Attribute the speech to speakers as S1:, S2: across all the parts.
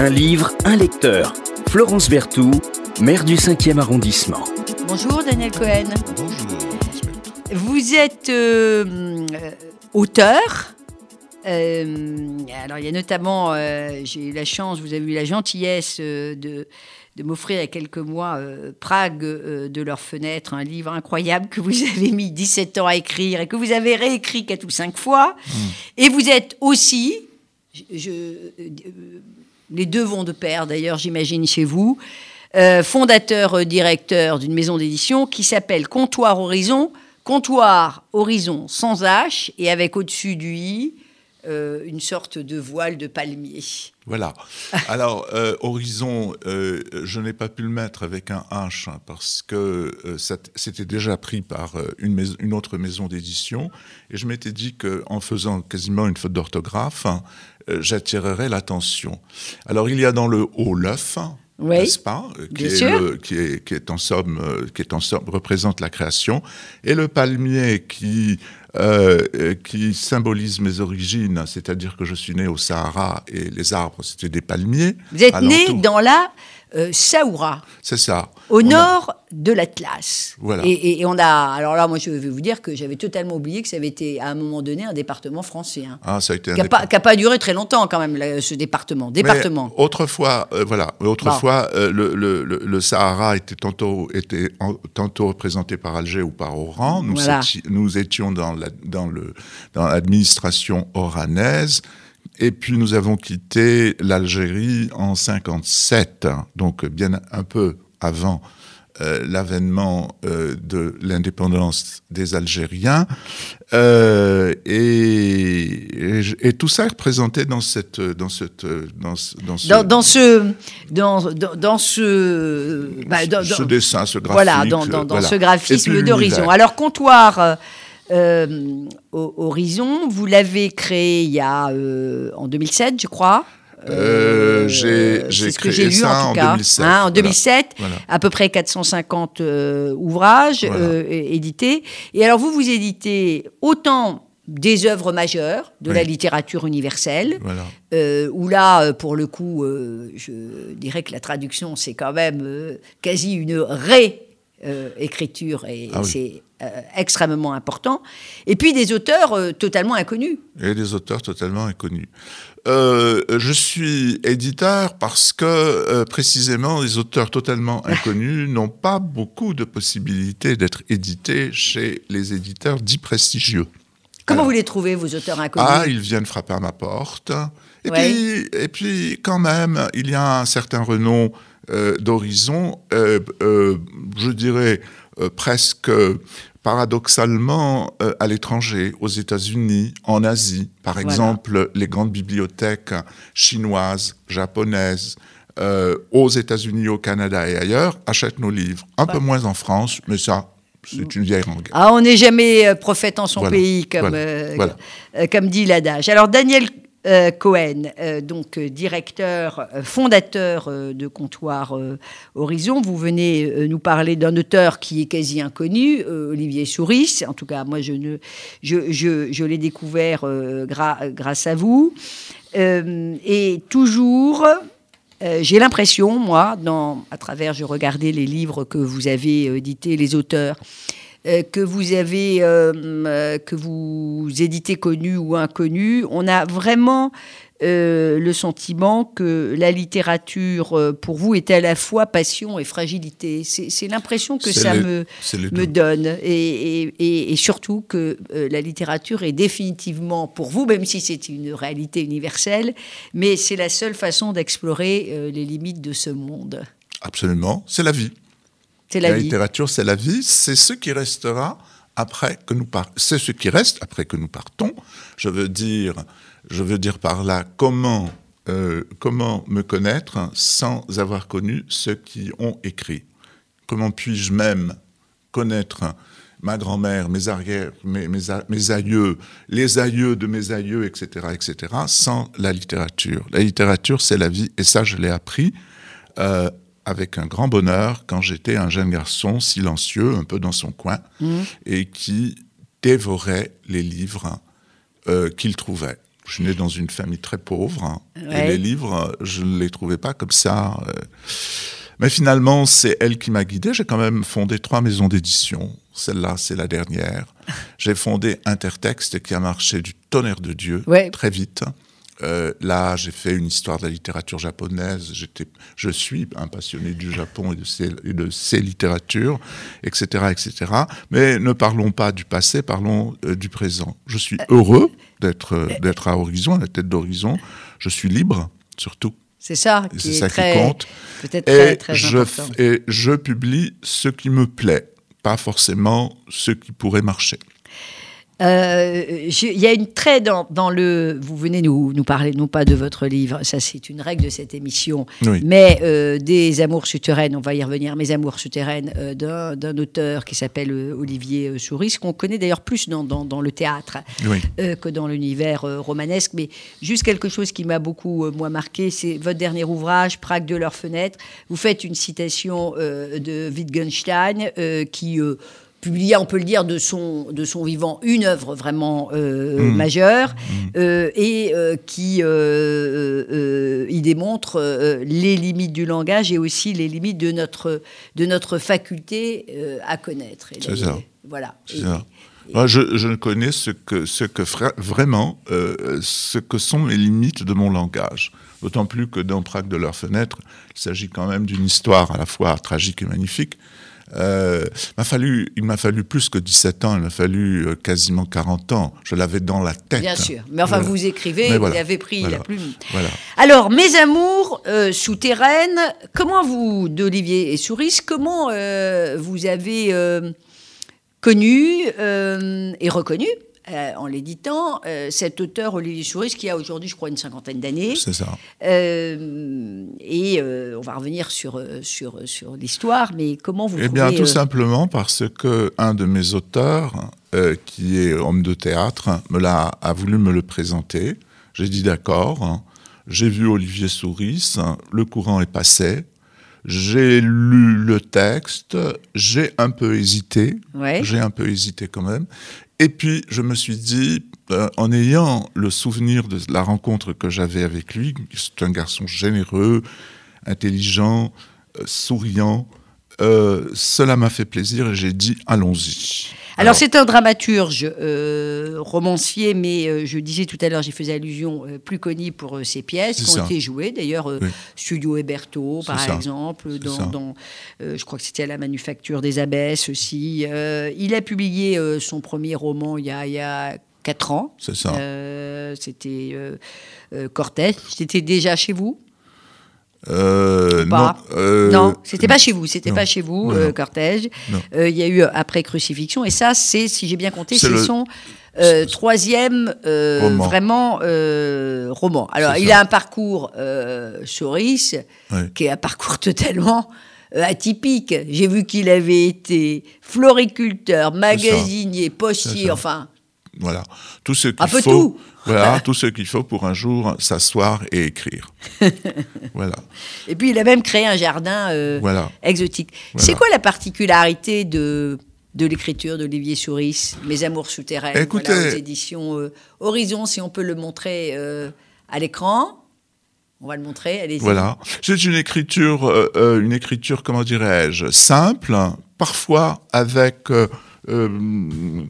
S1: Un livre, un lecteur. Florence Berthoud, maire du 5e arrondissement.
S2: Bonjour Daniel Cohen.
S3: Bonjour.
S2: Vous êtes euh, euh, auteur. Euh, alors il y a notamment, euh, j'ai eu la chance, vous avez eu la gentillesse euh, de, de m'offrir il y a quelques mois euh, Prague euh, de leur fenêtre, un livre incroyable que vous avez mis 17 ans à écrire et que vous avez réécrit quatre ou cinq fois. Et vous êtes aussi, je- je- euh, les deux vont de pair d'ailleurs, j'imagine, chez vous, euh, fondateur, euh, directeur d'une maison d'édition qui s'appelle Comptoir Horizon. Comptoir Horizon sans H et avec au-dessus du I euh, une sorte de voile de palmier.
S3: Voilà. Alors, euh, Horizon, euh, je n'ai pas pu le mettre avec un H hein, parce que c'était déjà pris par une, autre maison d'édition. Et je m'étais dit qu'en faisant quasiment une faute d'orthographe, hein, j'attirerais l'attention. Alors, il y a dans le haut l'œuf.
S2: Oui,
S3: N'est-ce pas euh, qui est, le- qui, est, qui est en somme, euh, qui est en somme représente la création, et le palmier qui euh, qui symbolise mes origines, c'est-à-dire que je suis né au Sahara et les arbres c'était des palmiers.
S2: Vous êtes né dans la euh, Saoura,
S3: C'est ça.
S2: au
S3: On a-
S2: nord de l'Atlas.
S3: Voilà.
S2: Et, et- et on a. Alors là, moi, je vais vous dire que j'avais totalement oublié que ça avait été à un moment donné un département français. hein.
S3: Ah, ça a été un
S2: Qui n'a
S3: départ-
S2: pas, duré très longtemps quand même, là, ce département.
S3: Mais
S2: Département.
S3: autrefois, euh, voilà, autrefois, euh, le, le- le- le Sahara était tantôt, était en- tantôt représenté par Alger ou par Oran. Nous,
S2: Voilà.
S3: éti- nous étions dans la- dans dans l'administration oranaise. Et puis nous avons quitté l'Algérie en 57, donc bien un peu avant euh, l'avènement euh, de l'indépendance des Algériens. Euh, et, et et tout ça est représenté dans cette, dans cette, dans, ce- dans ce,
S2: Dans, dans ce. Dans, dans, ce. bah,
S3: ce
S2: dans-
S3: dessin, ce graphique.
S2: Voilà, dans,
S3: voilà.
S2: ce graphisme d'horizon. Alors, comptoir euh, Horizon, vous l'avez créé il y a, euh, en 2007, je crois.
S3: Euh, j'ai- créé
S2: lu
S3: ça
S2: en tout
S3: en
S2: cas.
S3: 2007,
S2: Hein, en
S3: voilà.
S2: 2007,
S3: Voilà.
S2: à peu près 450 euh, ouvrages
S3: Voilà.
S2: édités. Et alors, vous, vous éditez autant des œuvres majeures de la littérature universelle,
S3: Voilà.
S2: où là, pour le coup, je dirais que la traduction, c'est quand même quasi une ré-écriture et
S3: Ah oui.
S2: Euh, extrêmement important. Et puis des auteurs euh, totalement inconnus.
S3: Et des auteurs totalement inconnus. Euh, je suis éditeur parce que précisément les auteurs totalement inconnus n'ont pas beaucoup de possibilités d'être édités chez les éditeurs dits prestigieux.
S2: Comment vous les trouvez, vos auteurs inconnus?
S3: Ah, ils viennent frapper à ma porte. Et,
S2: Ouais.
S3: puis, et puis, quand même, il y a un certain renom d'horizon, je dirais presque paradoxalement euh, à l'étranger, aux États-Unis, en Asie. Par
S2: Voilà.
S3: exemple, les grandes bibliothèques chinoises, japonaises, euh, aux États-Unis, au Canada et ailleurs, achètent nos livres. Un peu moins en France, mais ça, c'est une vieille langue.
S2: Ah, on n'est jamais euh, prophète en son
S3: Voilà,
S2: pays, comme, comme dit l'adage. Alors, Daniel euh, Cohen, euh, donc euh, directeur, fondateur de Comptoir Horizon, vous venez nous parler d'un auteur qui est quasi inconnu, Olivier Souris. En tout cas, moi, je, l'ai découvert grâce à vous. Et toujours, j'ai l'impression, moi, à travers, je regardais les livres que vous avez édités, les auteurs, que vous avez, euh, euh, que vous éditez connus ou inconnus, on a vraiment euh, le sentiment que la littérature, euh, pour vous, est à la fois passion et fragilité. C'est l'impression que ça me, me donne. Et, et- et- et surtout que euh, la littérature est définitivement, pour vous, même si c'est une réalité universelle, mais c'est la seule façon d'explorer euh, les limites de ce monde.
S3: Absolument, c'est la vie.
S2: C'est la,
S3: La,
S2: vie.
S3: littérature, c'est la vie, c'est ce qui restera après que nous partons. C'est ce qui reste après que nous partons. Je veux dire, je veux dire par là comment, euh, comment me connaître sans avoir connu ceux qui ont écrit. Comment puis-je même connaître ma grand-mère, mes arrières, mes, mes, a- mes aïeux, les aïeux de mes aïeux, etc., etc., sans la littérature. La littérature, c'est la vie, et ça, je l'ai appris euh, avec un grand bonheur quand j'étais un jeune garçon silencieux, un peu dans son coin, et qui dévorait les livres euh, qu'il trouvait. Je suis né dans une famille très pauvre hein, et les livres, je ne les trouvais pas comme ça. euh. Mais finalement, c'est elle qui m'a guidé. J'ai quand même fondé trois maisons d'édition. Celle-là, c'est la dernière. J'ai fondé Intertexte qui a marché du tonnerre de Dieu
S2: Ouais.
S3: très vite. Euh, là, j'ai fait une histoire de la littérature japonaise. J'étais, je suis un passionné du Japon et de ses, et de ses littératures, etc., etc. Mais ne parlons pas du passé, parlons euh, du présent. Je suis heureux d'être, euh, d'être à Horizon, à la tête d'Horizon. Je suis libre, surtout.
S2: C'est ça qui
S3: c'est
S2: est
S3: ça
S2: très,
S3: qui compte.
S2: peut-être très,
S3: Et
S2: très
S3: je,
S2: important.
S3: f- et je publie ce qui me plaît, pas forcément ce qui pourrait marcher.
S2: Euh, Il y a une trait dans, dans le. Vous venez nous, nous parler, non pas de votre livre, ça c'est une règle de cette émission,
S3: Oui.
S2: mais euh, des amours souterraines, on va y revenir, mes amours souterraines, euh, d'un d'un auteur qui s'appelle Olivier Souris, qu'on connaît d'ailleurs plus dans, dans, dans le théâtre
S3: Oui.
S2: que dans l'univers romanesque. Mais juste quelque chose qui m'a beaucoup, moi, marqué, c'est votre dernier ouvrage, Prague de leurs fenêtres. Vous faites une citation de Wittgenstein qui publia, on peut le dire, de son, de son vivant, une œuvre vraiment euh,
S3: Mm.
S2: majeure euh, et euh, qui euh, euh, euh, il démontre les limites du langage et aussi les limites de notre, de notre faculté à connaître. Et
S3: C'est ça.
S2: Voilà.
S3: C'est
S2: Et-
S3: ça. Moi, je, je ne connais ce que, ce que vraiment, ce que sont les limites de mon langage. D'autant plus que dans Prague de leurs fenêtres, il s'agit quand même d'une histoire à la fois tragique et magnifique. Euh, m'a fallu, il m'a fallu plus que 17 ans, il m'a fallu euh, quasiment 40 ans. Je l'avais dans la tête.
S2: Bien sûr. Mais enfin,
S3: Voilà.
S2: vous écrivez,
S3: Mais
S2: vous
S3: voilà.
S2: avez pris
S3: Voilà.
S2: la plume. Alors, mes amours euh, souterraines, comment vous, d'Olivier et Souris, comment euh, vous avez euh, connu euh, et reconnu, euh, en l'éditant, euh, cet auteur Olivier Souris qui a aujourd'hui, je crois, une cinquantaine d'années.
S3: C'est ça.
S2: Euh, et on va revenir sur, sur, sur l'histoire, mais comment vous
S3: Eh
S2: trouvez...
S3: bien, tout simplement parce que un de mes auteurs, qui est homme de théâtre, me l'a a voulu me le présenter. J'ai dit d'accord. J'ai vu Olivier Souris. Le courant est passé. J'ai lu le texte. J'ai un peu hésité.
S2: Ouais.
S3: J'ai un peu hésité quand même. Et puis, je me suis dit, euh, en ayant le souvenir de la rencontre que j'avais avec lui, c'est un garçon généreux, intelligent, euh, souriant, euh, cela m'a fait plaisir et j'ai dit, allons-y.
S2: Alors, c'est un dramaturge euh, romancier, mais euh, je disais tout à l'heure, j'y faisais allusion, plus connu pour ses pièces qui ont été jouées. D'ailleurs,
S3: Oui.
S2: Studio Héberto, par
S3: ça.
S2: exemple, dans, je crois que c'était à la Manufacture des Abbesses aussi. Il a publié son premier roman il y a, il y a quatre ans.
S3: C'est ça.
S2: C'était Cortez. C'était déjà chez vous?
S3: Euh,
S2: pas.
S3: non, euh,
S2: Non, c'était pas chez vous, c'était pas chez vous,
S3: Non,
S2: euh,
S3: non.
S2: Cortège. Euh, Il y a eu après crucifixion, et ça, c'est, si j'ai bien compté,
S3: C'est le-
S2: son troisième
S3: Roman.
S2: vraiment roman. Alors, il
S3: ça.
S2: a un parcours Souris, qui est un parcours totalement atypique. J'ai vu qu'il avait été floriculteur, magasinier, postier, enfin,
S3: Voilà. Tout ce qu'il faut.
S2: tout.
S3: Voilà, tout ce qu'il faut pour un jour s'asseoir et écrire. voilà.
S2: et puis il a même créé un jardin euh,
S3: Voilà.
S2: exotique.
S3: Voilà.
S2: C'est quoi la particularité de, de l'écriture d'Olivier Souris, Mes amours
S3: Écoutez-
S2: voilà, aux éditions euh, Horizon, si on peut le montrer euh, à l'écran? On va le montrer, allez-y.
S3: Voilà. C'est une écriture, une écriture, comment dirais-je, simple, parfois avec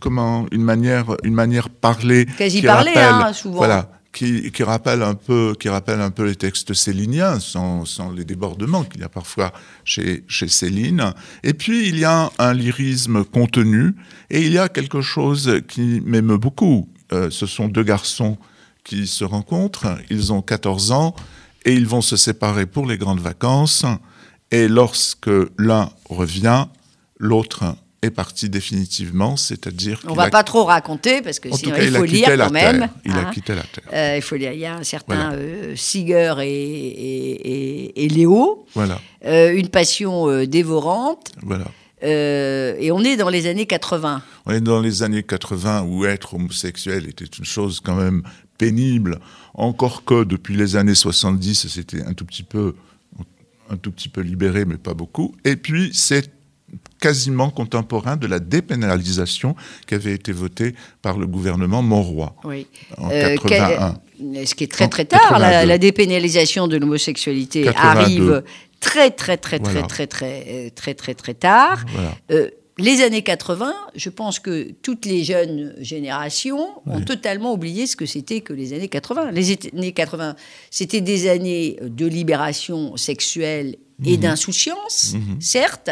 S3: comment une manière, une manière parlée,
S2: Quasi
S3: qui
S2: parlée,
S3: rappelle-
S2: hein, souvent.
S3: Voilà. Qui, qui rappelle un peu, qui rappelle un peu les textes céliniens, sans, sans les débordements qu'il y a parfois chez, chez Céline. Et puis il y a un lyrisme contenu, et il y a quelque chose qui m'aime beaucoup. Euh, ce sont deux garçons qui se rencontrent, ils ont 14 ans, et ils vont se séparer pour les grandes vacances. Et lorsque l'un revient, l'autre est parti définitivement, c'est-à-dire
S2: On
S3: qu'il
S2: va
S3: a-
S2: pas trop raconter parce que sinon
S3: cas,
S2: il
S3: il
S2: faut lire quand même.
S3: terre. Il a
S2: hein.
S3: quitté la terre.
S2: Euh, il faut lire. Il y a un certain
S3: Voilà.
S2: euh, Seeger et, et, et- et Léo,
S3: Voilà,
S2: euh, une passion dévorante,
S3: voilà.
S2: et on est dans les années 80.
S3: On est dans les années 80 où être homosexuel était une chose quand même pénible, encore que depuis les années 70, c'était un tout petit peu, un tout petit peu libéré, mais pas beaucoup. Et puis c'est quasiment contemporain de la dépénalisation qui avait été votée par le gouvernement Monroy
S2: Oui.
S3: en
S2: Euh,
S3: 81.
S2: Ce qui est très très tard, la,
S3: 82.
S2: la dépénalisation de l'homosexualité
S3: 82.
S2: arrive très très très très
S3: Voilà.
S2: très très euh, très très très tard.
S3: Voilà.
S2: Euh, les années 80, je pense que toutes les jeunes générations ont totalement oublié ce que c'était que les années 80. Les années 80, c'était des années de libération sexuelle
S3: Mhm.
S2: et d'insouciance, certes,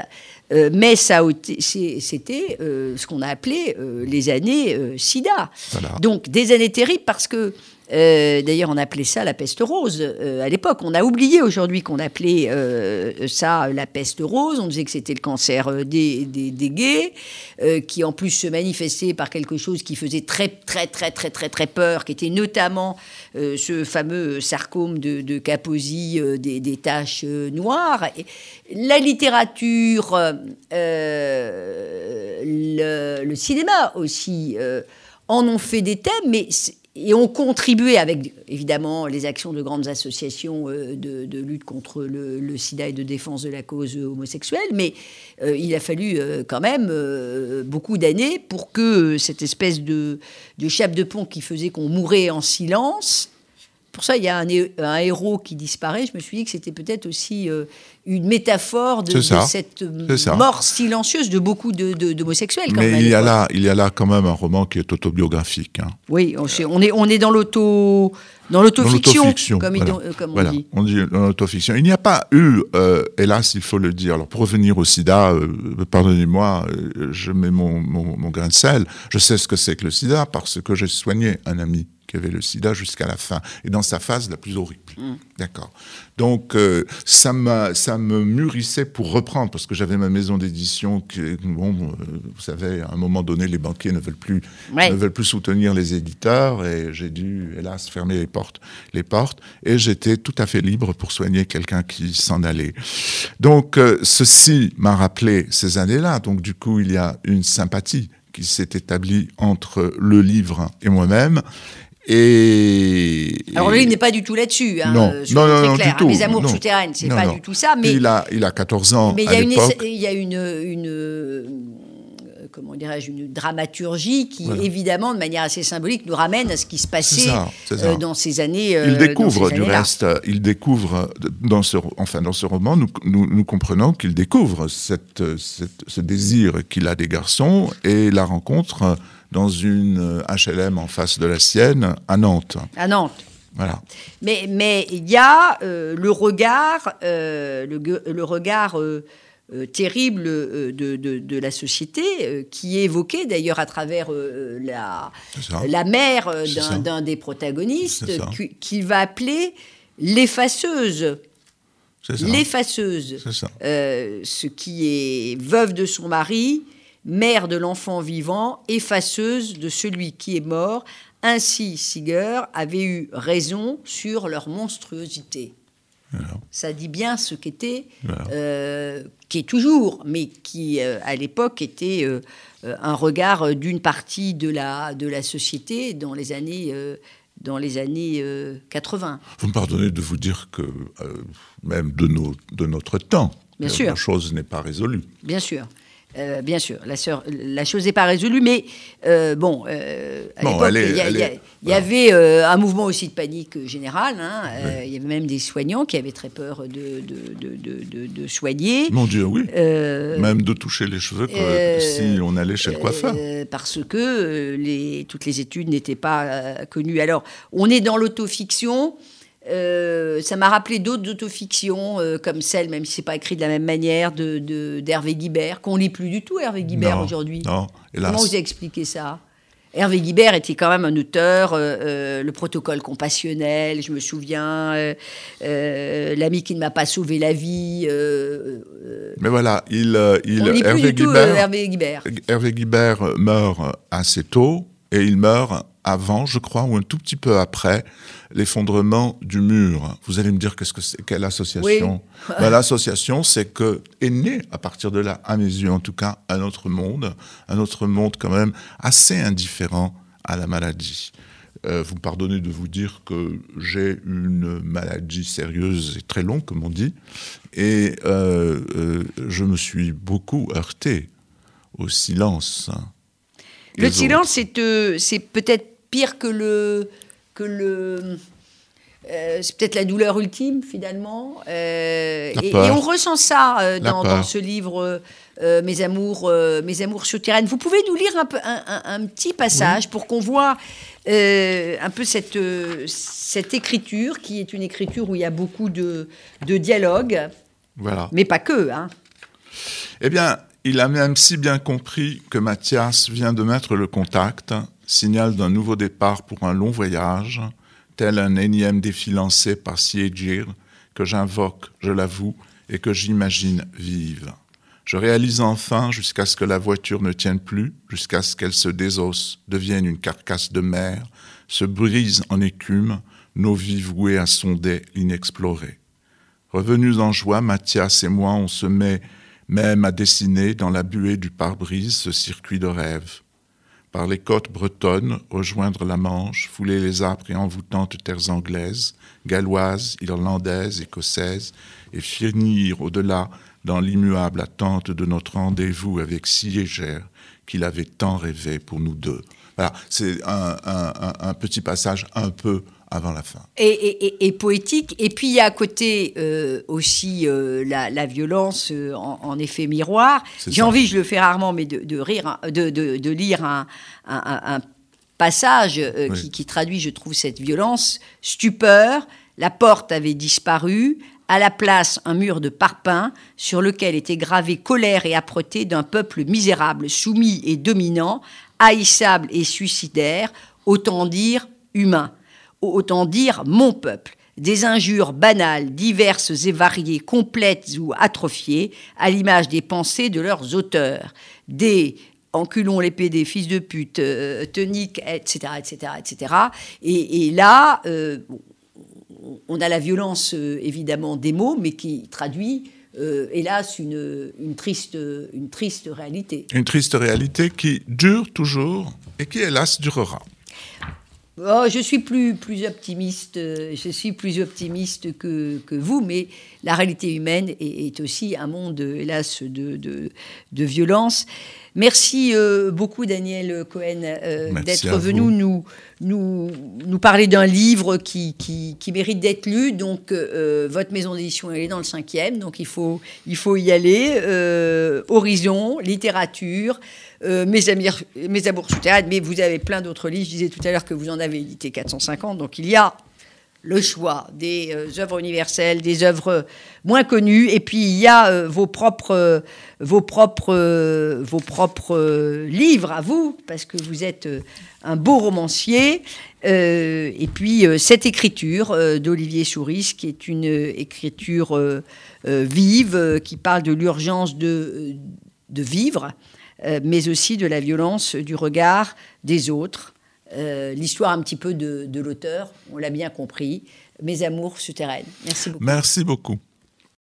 S2: euh, mais ça c'était euh, ce qu'on a appelé euh, les années SIDA.
S3: Voilà.
S2: Donc des années terribles parce que, euh, d'ailleurs on appelait ça la peste rose euh, à l'époque. On a oublié aujourd'hui qu'on appelait euh, ça la peste rose. On disait que c'était le cancer des, gays, qui en plus se manifestait par quelque chose qui faisait très très très très très très peur, qui était notamment ce fameux sarcome de, de Kaposi des, taches noires. La littérature, le, le cinéma aussi en ont fait des thèmes, mais et ont contribué avec évidemment les actions de grandes associations euh, de, lutte contre le, sida et de défense de la cause homosexuelle, mais euh, il a fallu euh, quand même beaucoup d'années pour que cette espèce de chape de pont qui faisait qu'on mourait en silence pour ça, il y a un, hé- un héros qui disparaît. Je me suis dit que c'était peut-être aussi euh, une métaphore de, de cette euh, mort silencieuse de beaucoup de- de- d'homosexuels. quand même,
S3: Mais il y, a là, il y a là quand même un roman qui est autobiographique. hein.
S2: Oui, on, est, on est dans l'auto, dans l'autofiction, comme,
S3: voilà.
S2: euh, on
S3: Voilà,
S2: dit.
S3: on dit dans l'autofiction. Il n'y a pas eu, euh, hélas, il faut le dire. Alors, pour revenir au sida, euh, pardonnez-moi, euh, je mets mon, mon, mon grain de sel. Je sais ce que c'est que le sida parce que j'ai soigné un ami qui avait le sida jusqu'à la fin, et dans sa phase la plus horrible. D'accord. Donc, euh, ça, ça me mûrissait pour reprendre, parce que j'avais ma maison d'édition qui, bon, euh, vous savez, à un moment donné, les banquiers ne veulent plus,
S2: Ouais.
S3: ne veulent plus soutenir les éditeurs, et j'ai dû, hélas, fermer les portes, les portes, et j'étais tout à fait libre pour soigner quelqu'un qui s'en allait. Donc, euh, ceci m'a rappelé ces années-là. Donc, du coup, il y a une sympathie qui s'est établie entre le livre et moi-même. Et
S2: Alors lui, il n'est pas du tout là-dessus. Hein,
S3: non, non, non,
S2: très
S3: non,
S2: clairs,
S3: du
S2: hein.
S3: tout.
S2: Mes amours
S3: non.
S2: souterraines, c'est pas du tout ça. Mais
S3: il a, il a 14 ans
S2: Mais il y a une,
S3: l'époque.
S2: il y a une, une euh, comment dirais-je, une dramaturgie qui,
S3: Voilà.
S2: évidemment, de manière assez symbolique, nous ramène à ce qui se passait
S3: ça,
S2: euh, dans ces années. euh,
S3: Il découvre, du reste, il découvre, dans ce, enfin, dans ce roman, nous, nous, nous comprenons qu'il découvre cette, cette- ce désir qu'il a des garçons et la rencontre dans une euh, HLM en face de la sienne, à Nantes.
S2: À Nantes.
S3: Voilà.
S2: Mais mais il y a euh, le regard, euh, le, regard euh, euh, terrible euh, de, de- de la société, euh, qui est évoqué d'ailleurs à travers euh, la, la mère euh, d'un des protagonistes, qui- qu'il va appeler l'effaceuse. L'effaceuse. Euh, ce qui est veuve de son mari, mère de l'enfant vivant, effaceuse de celui qui est mort. Ainsi, Siger avait eu raison sur leur monstruosité. Ça dit bien ce qu'était, euh, qui est toujours, mais qui euh, à l'époque était euh, euh, un regard d'une partie de la, de la société dans les années, dans les années euh, 80.
S3: Vous me pardonnez de vous dire que, même de, nos, de notre temps,
S2: Bien sûr.
S3: la chose n'est pas résolue.
S2: Bien sûr. Euh, bien sûr, la, chose n'est pas résolue, mais euh, bon, euh, à
S3: Bon,
S2: il y, avait euh, un mouvement aussi de panique générale. hein, euh, Il y avait même des soignants qui avaient très peur de, de, de- de- de- de soigner.
S3: Mon Dieu, oui.
S2: Euh,
S3: Même de toucher les cheveux
S2: euh,
S3: si on allait chez le coiffeur.
S2: euh, parce que euh, les, toutes les études n'étaient pas euh, connues. Alors, on est dans l'autofiction. Euh, ça m'a rappelé d'autres autofictions, euh, comme celle, même si c'est pas écrit de la même manière, de, de- d'Hervé Guibert, qu'on lit plus du tout, Hervé Guibert, aujourd'hui.
S3: Non, hélas.
S2: Comment vous expliquez ça? Hervé Guibert était quand même un auteur, euh, euh, le protocole compassionnel, je me souviens, l'ami qui ne m'a pas sauvé la vie.
S3: Mais voilà, il, il
S2: on lit plus
S3: Hervé,
S2: du tout
S3: Guibert,
S2: euh, Hervé Guibert.
S3: Hervé Guibert meurt assez tôt et il meurt avant, je crois, ou un tout petit peu après l'effondrement du mur. Vous allez me dire qu'est-ce que c'est, quelle association Ben, L'association, c'est que est né à partir de là, à mes yeux en tout cas, un autre monde, un autre monde quand même assez indifférent à la maladie. Euh, vous me pardonnez de vous dire que j'ai une maladie sérieuse et très longue, comme on dit, et euh, euh, je me suis beaucoup heurté au silence.
S2: Le silence, c'est peut-être pire que le, que le, c'est peut-être la douleur ultime finalement. et, on ressent ça dans, ce livre Mes amours, Mes amours souterraines. Vous pouvez nous lire un, peu, un, petit passage pour qu'on voit euh, un peu cette, euh, cette écriture, qui est une écriture où il y a beaucoup de, de dialogue.
S3: Voilà.
S2: Mais pas que. Hein.
S3: Eh bien, il a même si bien compris que Mathias vient de mettre le contact, signal d'un nouveau départ pour un long voyage, tel un énième défi lancé par Siegir, que j'invoque, je l'avoue, et que j'imagine vive. Je réalise enfin, jusqu'à ce que la voiture ne tienne plus, jusqu'à ce qu'elle se désosse, devienne une carcasse de mer, se brise en écume, nos vies vouées à sonder l'inexploré. Revenus en joie, Mathias et moi, on se met même à dessiner dans la buée du pare-brise ce circuit de rêve. Par les côtes bretonnes, rejoindre la Manche, fouler les âpres et envoûtantes terres anglaises, galloises, irlandaises, écossaises, et finir au-delà dans l'immuable attente de notre rendez-vous avec Siégère qu'il avait tant rêvé pour nous deux. Voilà, c'est un, petit passage un peu avant la fin.
S2: Et, poétique. Et puis il y a à côté euh, aussi euh, la, violence euh, en, effet miroir. J'ai envie, je le fais rarement, mais de, rire, de, lire un, passage qui, qui, traduit, je trouve, cette violence. Stupeur, la porte avait disparu, à la place un mur de parpaing sur lequel était gravé colère et âpreté d'un peuple misérable, soumis et dominant, haïssable et suicidaire, autant dire humain, autant dire mon peuple. Des injures banales, diverses et variées, complètes ou atrophiées, à l'image des pensées de leurs auteurs. Des enculons les PD, fils de pute, euh, etc., etc., etc. Et, là, euh, on a la violence, euh, évidemment, des mots, mais qui traduit, euh, hélas, une, triste, une triste réalité.
S3: Une triste réalité qui dure toujours et qui, hélas, durera.
S2: Oh, je suis plus, plus optimiste, euh, je suis plus optimiste que, vous, mais la réalité humaine est, aussi un monde, hélas, de, de violence. Merci euh, beaucoup, Daniel Cohen, euh, d'être venu nous, nous, nous, parler d'un livre qui, qui, mérite d'être lu. Donc, euh, votre maison d'édition, elle est dans le cinquième, donc il faut, il faut y aller. Horizon, littérature, mes, amis, mes amours souterraines, mais vous avez plein d'autres livres. Je disais tout à l'heure que vous en avez édité 450, donc il y a le choix des euh, œuvres universelles, des œuvres moins connues, et puis il y a euh, vos propres, vos propres, vos propres livres à vous, parce que vous êtes euh, un beau romancier, et puis cette écriture d'Olivier Souris, qui est une écriture vive, qui parle de l'urgence de vivre, mais aussi de la violence du regard des autres euh, l'histoire un petit peu de, de l'auteur, on l'a bien compris. Mes amours souterraines. Merci beaucoup.
S3: Merci beaucoup.